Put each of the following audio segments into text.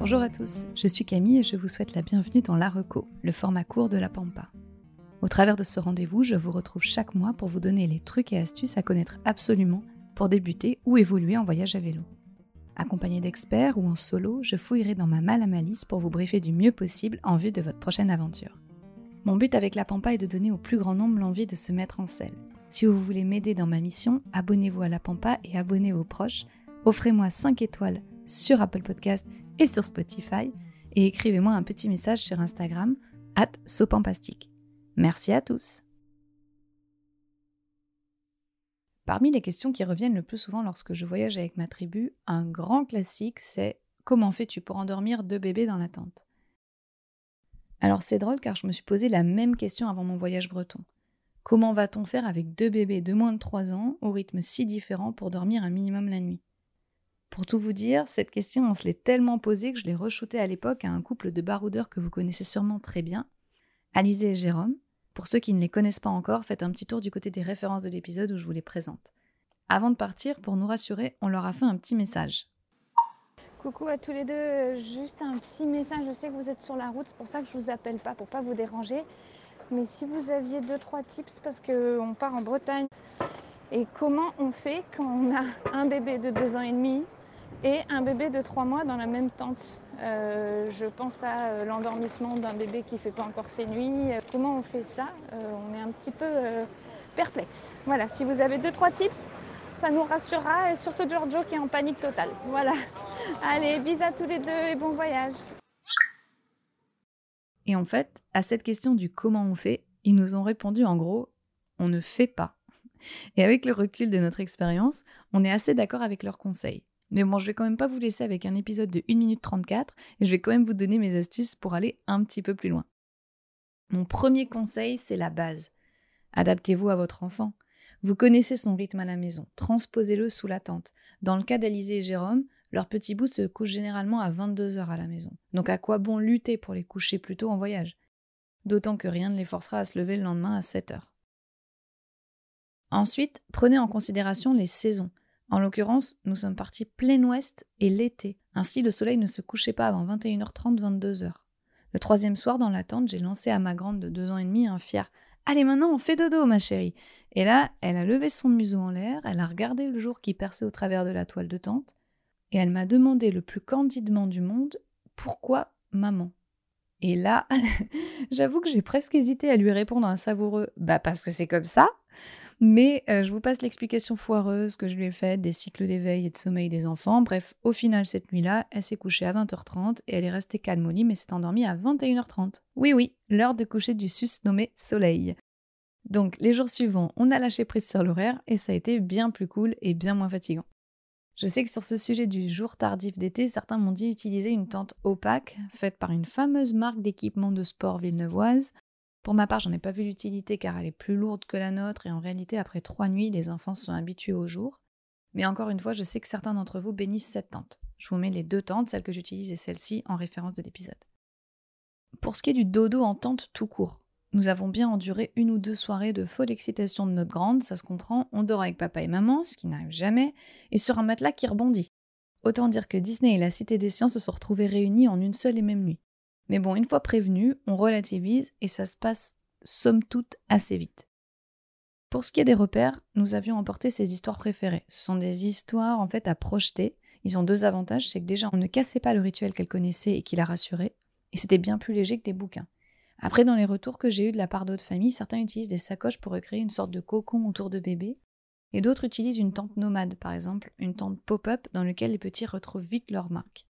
Bonjour à tous, je suis Camille et je vous souhaite la bienvenue dans La Reco, le format court de la Pampa. Au travers de ce rendez-vous, je vous retrouve chaque mois pour vous donner les trucs et astuces à connaître absolument pour débuter ou évoluer en voyage à vélo. Accompagné d'experts ou en solo, je fouillerai dans ma malle à malice pour vous briefer du mieux possible en vue de votre prochaine aventure. Mon but avec la Pampa est de donner au plus grand nombre l'envie de se mettre en selle. Si vous voulez m'aider dans ma mission, abonnez-vous à la Pampa et abonnez vos proches. Offrez-moi 5 étoiles sur Apple Podcast et sur Spotify et écrivez-moi un petit message sur Instagram at sopampastique. Merci à tous. Parmi les questions qui reviennent le plus souvent lorsque je voyage avec ma tribu, un grand classique c'est comment fais-tu pour endormir deux bébés dans la tente? Alors c'est drôle car je me suis posé la même question avant mon voyage breton. Comment va-t-on faire avec deux bébés de moins de 3 ans au rythme si différent pour dormir un minimum la nuit? Pour tout vous dire, cette question, on se l'est tellement posée que je l'ai re-shootée à l'époque à un couple de baroudeurs que vous connaissez sûrement très bien, Alizé et Jérôme. Pour ceux qui ne les connaissent pas encore, faites un petit tour du côté des références de l'épisode où je vous les présente. Avant de partir, pour nous rassurer, on leur a fait un petit message. Coucou à tous les deux, juste un petit message, je sais que vous êtes sur la route, c'est pour ça que je vous appelle pas, pour pas vous déranger. Mais si vous aviez deux trois tips parce qu'on part en Bretagne et comment on fait quand on a un bébé de deux ans et demi et un bébé de trois mois dans la même tente. Euh, je pense à euh, l'endormissement d'un bébé qui ne fait pas encore ses nuits. Euh, comment on fait ça? On est un petit peu perplexe. Voilà, si vous avez deux, trois tips, ça nous rassurera et surtout Giorgio qui est en panique totale. Voilà. Allez, bisous à tous les deux et bon voyage. Et en fait, à cette question du comment on fait, ils nous ont répondu en gros, on ne fait pas. Et avec le recul de notre expérience, on est assez d'accord avec leurs conseils. Mais bon, je vais quand même pas vous laisser avec un épisode de 1 minute 34 et je vais quand même vous donner mes astuces pour aller un petit peu plus loin. Mon premier conseil, c'est la base. Adaptez-vous à votre enfant. Vous connaissez son rythme à la maison, transposez-le sous la tente. Dans le cas d'Alizé et Jérôme, leur petit bout se couche généralement à 22 heures à la maison. Donc à quoi bon lutter pour les coucher plus tôt en voyage? D'autant que rien ne les forcera à se lever le lendemain à 7 heures. Ensuite, prenez en considération les saisons. En l'occurrence, nous sommes partis plein ouest et l'été. Ainsi, le soleil ne se couchait pas avant 21h30, 22h. Le troisième soir, dans la tente, j'ai lancé à ma grande de deux ans et demi un fier Allez, maintenant, on fait dodo, ma chérie. Et là, elle a levé son museau en l'air, elle a regardé le jour qui perçait au travers de la toile de tente, et elle m'a demandé le plus candidement du monde Pourquoi maman? Et là, j'avoue que j'ai presque hésité à lui répondre un savoureux Bah, parce que c'est comme ça. Mais euh, je vous passe l'explication foireuse que je lui ai faite des cycles d'éveil et de sommeil des enfants. Bref, au final, cette nuit-là, elle s'est couchée à 20h30 et elle est restée calme au lit, mais s'est endormie à 21h30. Oui, oui, l'heure de coucher du sus nommé Soleil. Donc, les jours suivants, on a lâché prise sur l'horaire et ça a été bien plus cool et bien moins fatigant. Je sais que sur ce sujet du jour tardif d'été, certains m'ont dit utiliser une tente opaque faite par une fameuse marque d'équipement de sport villeneuvoise pour ma part, j'en ai pas vu l'utilité car elle est plus lourde que la nôtre et en réalité, après trois nuits, les enfants sont habitués au jour. Mais encore une fois, je sais que certains d'entre vous bénissent cette tente. Je vous mets les deux tentes, celle que j'utilise et celle-ci, en référence de l'épisode. Pour ce qui est du dodo en tente tout court, nous avons bien enduré une ou deux soirées de folle excitation de notre grande, ça se comprend, on dort avec papa et maman, ce qui n'arrive jamais, et sur un matelas qui rebondit. Autant dire que Disney et la Cité des Sciences se sont retrouvés réunis en une seule et même nuit. Mais bon, une fois prévenu, on relativise et ça se passe somme toute assez vite. Pour ce qui est des repères, nous avions emporté ces histoires préférées. Ce sont des histoires en fait à projeter. Ils ont deux avantages, c'est que déjà on ne cassait pas le rituel qu'elle connaissait et qui la rassurait, et c'était bien plus léger que des bouquins. Après, dans les retours que j'ai eus de la part d'autres familles, certains utilisent des sacoches pour recréer une sorte de cocon autour de bébé, et d'autres utilisent une tente nomade, par exemple, une tente pop-up dans laquelle les petits retrouvent vite leur marque.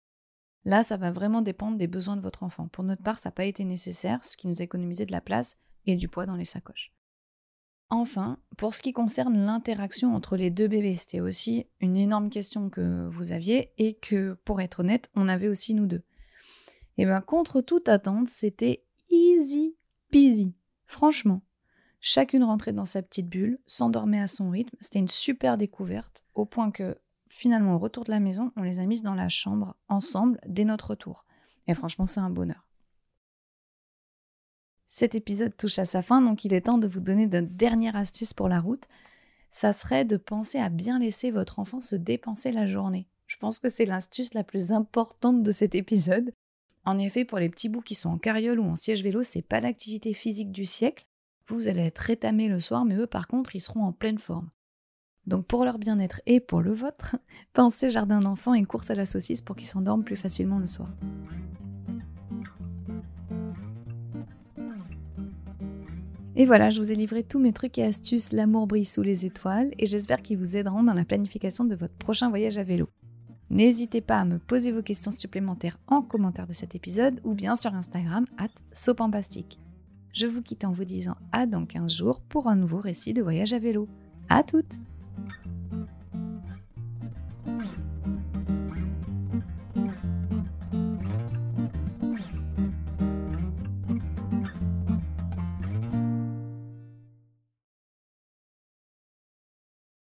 Là, ça va vraiment dépendre des besoins de votre enfant. Pour notre part, ça n'a pas été nécessaire, ce qui nous a économisé de la place et du poids dans les sacoches. Enfin, pour ce qui concerne l'interaction entre les deux bébés, c'était aussi une énorme question que vous aviez et que, pour être honnête, on avait aussi nous deux. Et bien, contre toute attente, c'était easy peasy. Franchement, chacune rentrait dans sa petite bulle, s'endormait à son rythme. C'était une super découverte, au point que finalement, au retour de la maison, on les a mises dans la chambre ensemble dès notre retour. Et franchement, c'est un bonheur. Cet épisode touche à sa fin, donc il est temps de vous donner une dernière astuce pour la route. Ça serait de penser à bien laisser votre enfant se dépenser la journée. Je pense que c'est l'astuce la plus importante de cet épisode. En effet, pour les petits bouts qui sont en carriole ou en siège vélo, c'est pas l'activité physique du siècle. Vous allez être rétamés le soir, mais eux, par contre, ils seront en pleine forme. Donc pour leur bien-être et pour le vôtre, pensez jardin d'enfants et course à la saucisse pour qu'ils s'endorment plus facilement le soir. Et voilà, je vous ai livré tous mes trucs et astuces, l'amour brille sous les étoiles, et j'espère qu'ils vous aideront dans la planification de votre prochain voyage à vélo. N'hésitez pas à me poser vos questions supplémentaires en commentaire de cet épisode ou bien sur Instagram at sopampastique. Je vous quitte en vous disant à dans 15 jours pour un nouveau récit de voyage à vélo. À toutes